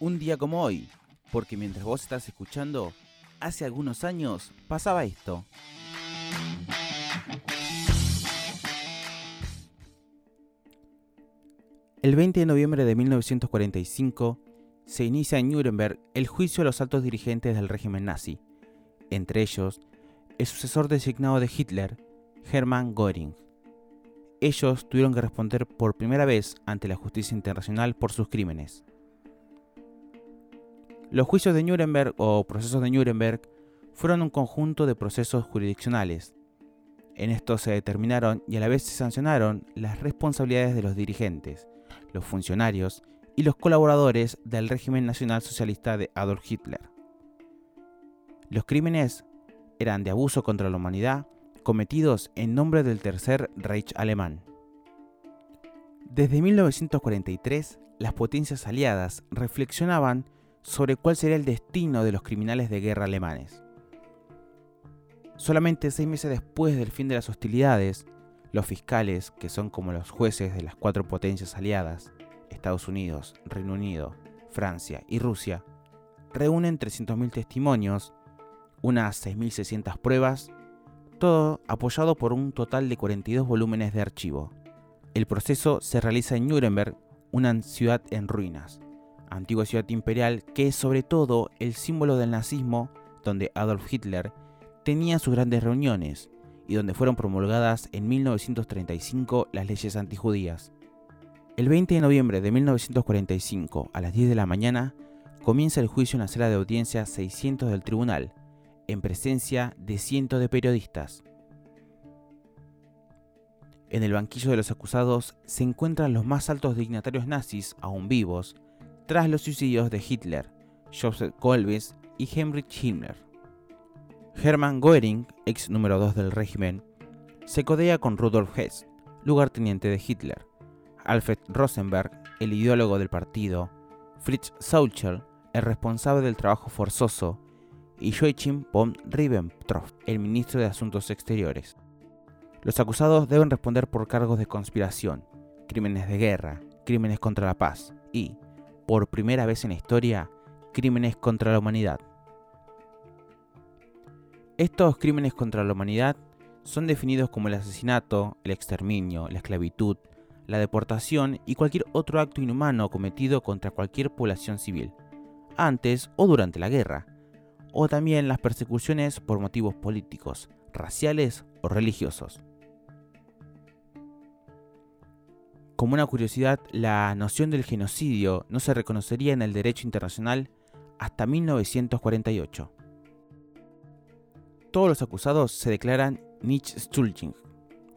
un día como hoy, porque mientras vos estás escuchando, hace algunos años pasaba esto. El 20 de noviembre de 1945 se inicia en Nuremberg el juicio a los altos dirigentes del régimen nazi, entre ellos el sucesor designado de Hitler, Hermann Göring. Ellos tuvieron que responder por primera vez ante la justicia internacional por sus crímenes. Los juicios de Nuremberg o procesos de Nuremberg fueron un conjunto de procesos jurisdiccionales. En estos se determinaron y a la vez se sancionaron las responsabilidades de los dirigentes, los funcionarios y los colaboradores del régimen nacional socialista de Adolf Hitler. Los crímenes eran de abuso contra la humanidad cometidos en nombre del Tercer Reich alemán. Desde 1943, las potencias aliadas reflexionaban sobre cuál sería el destino de los criminales de guerra alemanes. Solamente seis meses después del fin de las hostilidades, los fiscales, que son como los jueces de las cuatro potencias aliadas, Estados Unidos, Reino Unido, Francia y Rusia, reúnen 300.000 testimonios, unas 6.600 pruebas, todo apoyado por un total de 42 volúmenes de archivo. El proceso se realiza en Nuremberg, una ciudad en ruinas, antigua ciudad imperial que es sobre todo el símbolo del nazismo donde Adolf Hitler tenía sus grandes reuniones y donde fueron promulgadas en 1935 las leyes antijudías. El 20 de noviembre de 1945, a las 10 de la mañana, comienza el juicio en la sala de audiencia 600 del tribunal, en presencia de cientos de periodistas. En el banquillo de los acusados se encuentran los más altos dignatarios nazis aún vivos, tras los suicidios de Hitler, Joseph Goebbels y Heinrich Himmler. Hermann Göring, ex número 2 del régimen, se codea con Rudolf Hess, lugarteniente de Hitler, Alfred Rosenberg, el ideólogo del partido, Fritz Saucher, el responsable del trabajo forzoso, y Joachim von Ribbentrop, el ministro de Asuntos Exteriores. Los acusados deben responder por cargos de conspiración, crímenes de guerra, crímenes contra la paz y, por primera vez en la historia, crímenes contra la humanidad. Estos crímenes contra la humanidad son definidos como el asesinato, el exterminio, la esclavitud, la deportación y cualquier otro acto inhumano cometido contra cualquier población civil, antes o durante la guerra, o también las persecuciones por motivos políticos, raciales o religiosos. Como una curiosidad, la noción del genocidio no se reconocería en el derecho internacional hasta 1948. Todos los acusados se declaran nicht schuldig,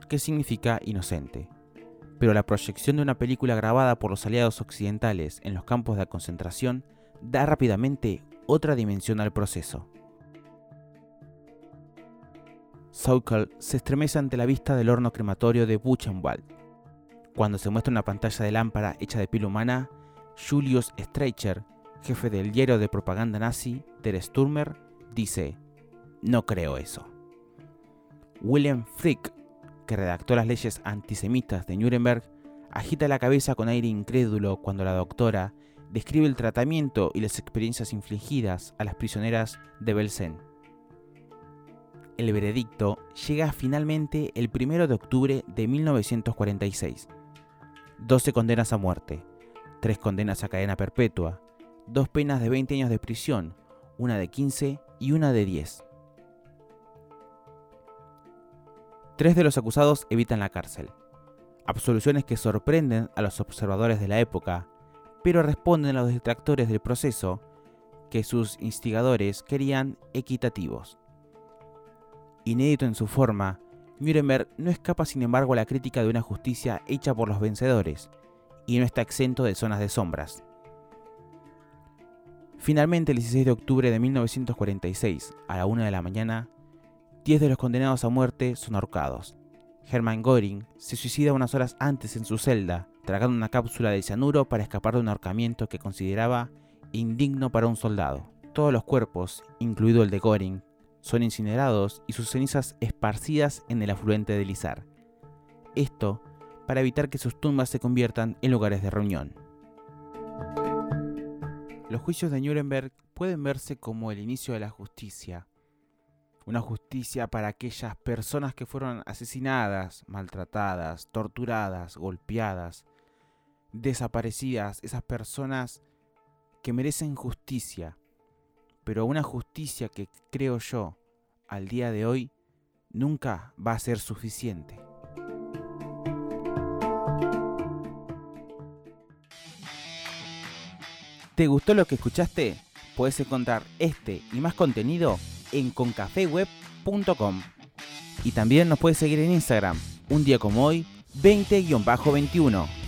que significa inocente. Pero la proyección de una película grabada por los aliados occidentales en los campos de concentración da rápidamente otra dimensión al proceso. Saukel se estremece ante la vista del horno crematorio de Buchenwald cuando se muestra una pantalla de lámpara hecha de piel humana, Julius Streicher, jefe del diario de propaganda nazi, Der Sturmer, dice, no creo eso. William Frick, que redactó las leyes antisemitas de Nuremberg, agita la cabeza con aire incrédulo cuando la doctora describe el tratamiento y las experiencias infligidas a las prisioneras de Belsen. El veredicto llega finalmente el 1 de octubre de 1946. 12 condenas a muerte, 3 condenas a cadena perpetua, 2 penas de 20 años de prisión, una de 15 y una de 10. Tres de los acusados evitan la cárcel. Absoluciones que sorprenden a los observadores de la época, pero responden a los detractores del proceso que sus instigadores querían equitativos. Inédito en su forma, Nuremberg no escapa sin embargo a la crítica de una justicia hecha por los vencedores, y no está exento de zonas de sombras. Finalmente, el 16 de octubre de 1946, a la 1 de la mañana, 10 de los condenados a muerte son ahorcados. Hermann Göring se suicida unas horas antes en su celda, tragando una cápsula de cianuro para escapar de un ahorcamiento que consideraba indigno para un soldado. Todos los cuerpos, incluido el de Göring, son incinerados y sus cenizas esparcidas en el afluente del Izar. Esto para evitar que sus tumbas se conviertan en lugares de reunión. Los juicios de Nuremberg pueden verse como el inicio de la justicia. Una justicia para aquellas personas que fueron asesinadas, maltratadas, torturadas, golpeadas, desaparecidas, esas personas que merecen justicia, pero una justicia que creo yo al día de hoy nunca va a ser suficiente. ¿Te gustó lo que escuchaste? Puedes encontrar este y más contenido en concafeweb.com. Y también nos puedes seguir en Instagram, un día como hoy, 20-21.